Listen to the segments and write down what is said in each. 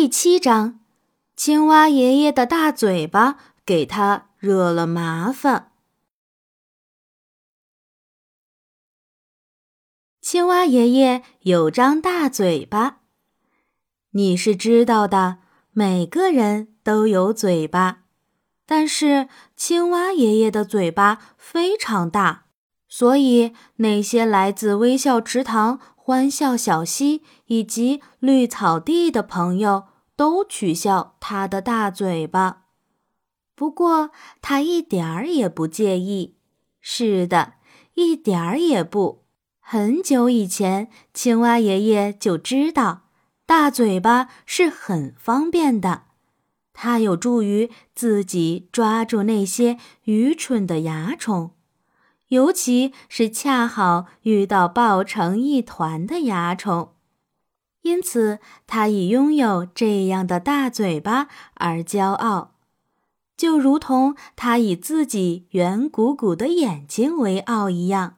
第七章，青蛙爷爷的大嘴巴给他惹了麻烦。青蛙爷爷有张大嘴巴，你是知道的，每个人都有嘴巴，但是青蛙爷爷的嘴巴非常大。所以，那些来自微笑池塘、欢笑小溪以及绿草地的朋友都取笑他的大嘴巴。不过，他一点儿也不介意。是的，一点儿也不。很久以前，青蛙爷爷就知道，大嘴巴是很方便的。它有助于自己抓住那些愚蠢的蚜虫。尤其是恰好遇到抱成一团的蚜虫，因此他以拥有这样的大嘴巴而骄傲，就如同他以自己圆鼓鼓的眼睛为傲一样。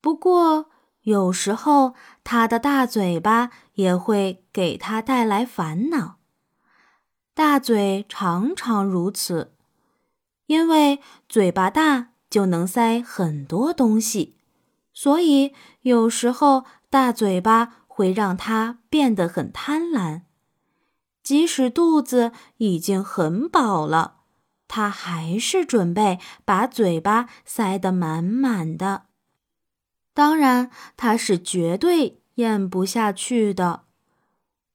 不过，有时候他的大嘴巴也会给他带来烦恼。大嘴常常如此，因为嘴巴大。就能塞很多东西，所以有时候大嘴巴会让他变得很贪婪。即使肚子已经很饱了，他还是准备把嘴巴塞得满满的。当然，他是绝对咽不下去的。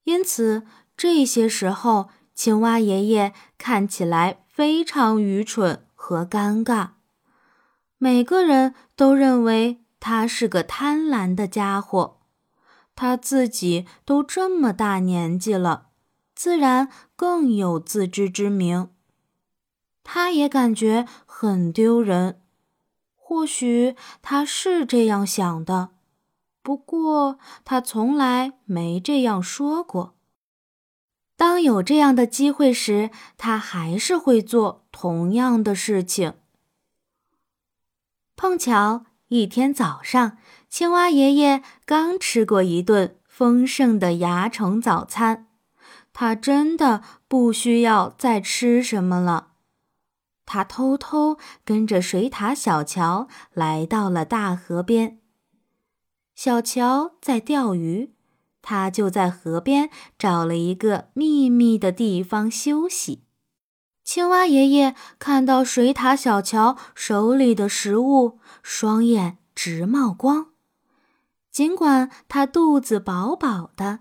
因此，这些时候，青蛙爷爷看起来非常愚蠢和尴尬。每个人都认为他是个贪婪的家伙，他自己都这么大年纪了，自然更有自知之明。他也感觉很丢人，或许他是这样想的，不过他从来没这样说过。当有这样的机会时，他还是会做同样的事情。碰巧一天早上，青蛙爷爷刚吃过一顿丰盛的蚜虫早餐，他真的不需要再吃什么了。他偷偷跟着水獭小乔来到了大河边。小乔在钓鱼，他就在河边找了一个秘密的地方休息。青蛙爷爷看到水獭小乔手里的食物，双眼直冒光。尽管他肚子饱饱的，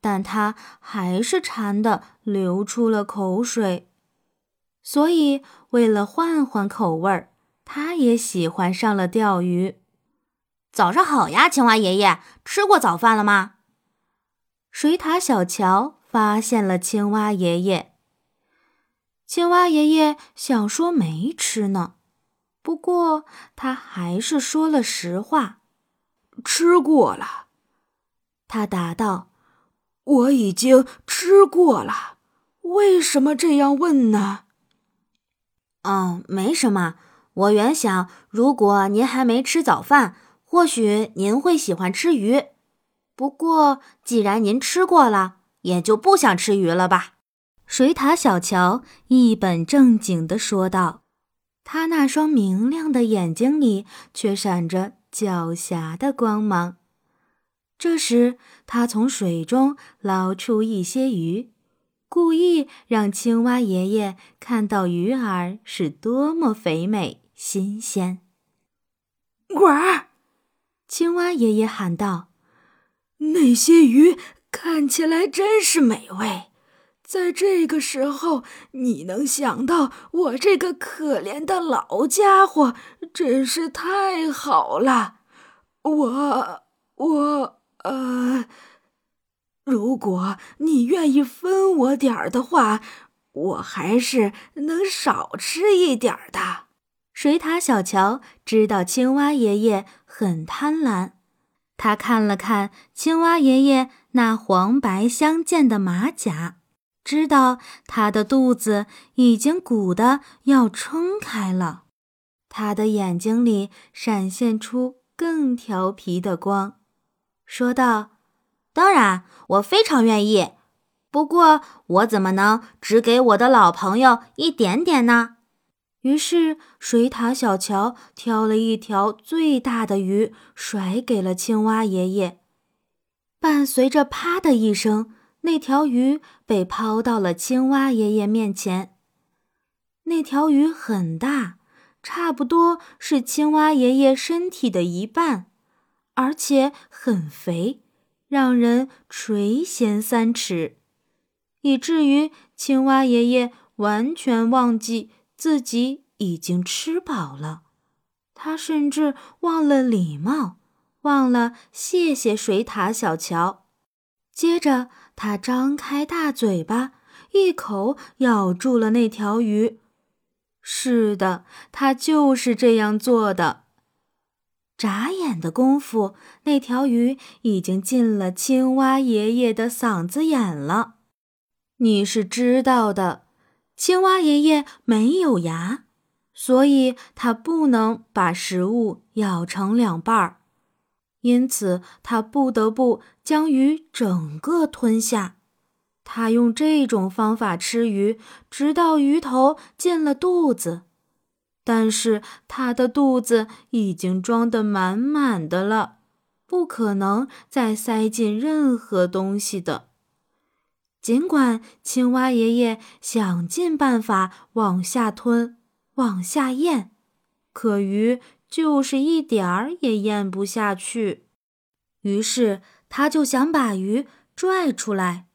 但他还是馋得流出了口水。所以，为了换换口味儿，他也喜欢上了钓鱼。早上好呀，青蛙爷爷，吃过早饭了吗？水獭小乔发现了青蛙爷爷。青蛙爷爷想说没吃呢，不过他还是说了实话：“吃过了。”他答道：“我已经吃过了，为什么这样问呢？”“嗯，没什么。我原想，如果您还没吃早饭，或许您会喜欢吃鱼。不过，既然您吃过了，也就不想吃鱼了吧。”水獭小乔一本正经地说道，他那双明亮的眼睛里却闪着狡黠的光芒。这时，他从水中捞出一些鱼，故意让青蛙爷爷看到鱼儿是多么肥美新鲜。呱！青蛙爷爷喊道：“那些鱼看起来真是美味。”在这个时候，你能想到我这个可怜的老家伙，真是太好了。我我呃，如果你愿意分我点儿的话，我还是能少吃一点儿的。水獭小乔知道青蛙爷爷很贪婪，他看了看青蛙爷爷那黄白相间的马甲。知道他的肚子已经鼓得要撑开了，他的眼睛里闪现出更调皮的光，说道：“当然，我非常愿意。不过我怎么能只给我的老朋友一点点呢？于是水獭小乔挑了一条最大的鱼，甩给了青蛙爷爷。伴随着“啪”的一声，那条鱼被抛到了青蛙爷爷面前。那条鱼很大，差不多是青蛙爷爷身体的一半，而且很肥，让人垂涎三尺。以至于青蛙爷爷完全忘记自己已经吃饱了，他甚至忘了礼貌，忘了谢谢水獭小乔。接着，他张开大嘴巴，一口咬住了那条鱼。是的，他就是这样做的。眨眼的功夫，那条鱼已经进了青蛙爷爷的嗓子眼了。你是知道的，青蛙爷爷没有牙，所以他不能把食物咬成两半儿，因此他不得不将鱼整个吞下。他用这种方法吃鱼，直到鱼头进了肚子，但是他的肚子已经装得满满的了，不可能再塞进任何东西的。尽管青蛙爷爷想尽办法往下吞、往下咽，可鱼就是一点儿也咽不下去。于是他就想把鱼拽出来，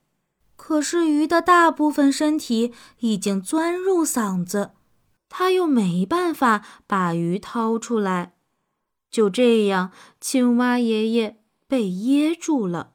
可是鱼的大部分身体已经钻入嗓子，他又没办法把鱼掏出来。就这样，青蛙爷爷被噎住了。